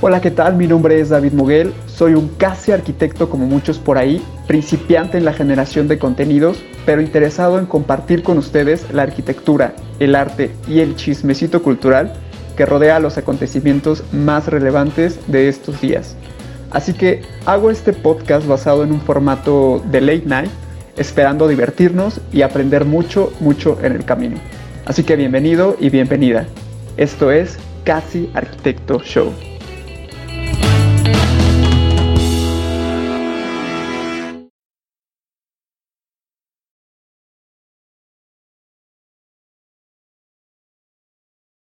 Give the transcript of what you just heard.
Hola, ¿qué tal? Mi nombre es David Muguel, soy un casi arquitecto como muchos por ahí, principiante en la generación de contenidos, pero interesado en compartir con ustedes la arquitectura, el arte y el chismecito cultural que rodea los acontecimientos más relevantes de estos días. Así que hago este podcast basado en un formato de late night, esperando divertirnos y aprender mucho, mucho en el camino. Así que bienvenido y bienvenida. Esto es Casi Arquitecto Show. Thank you.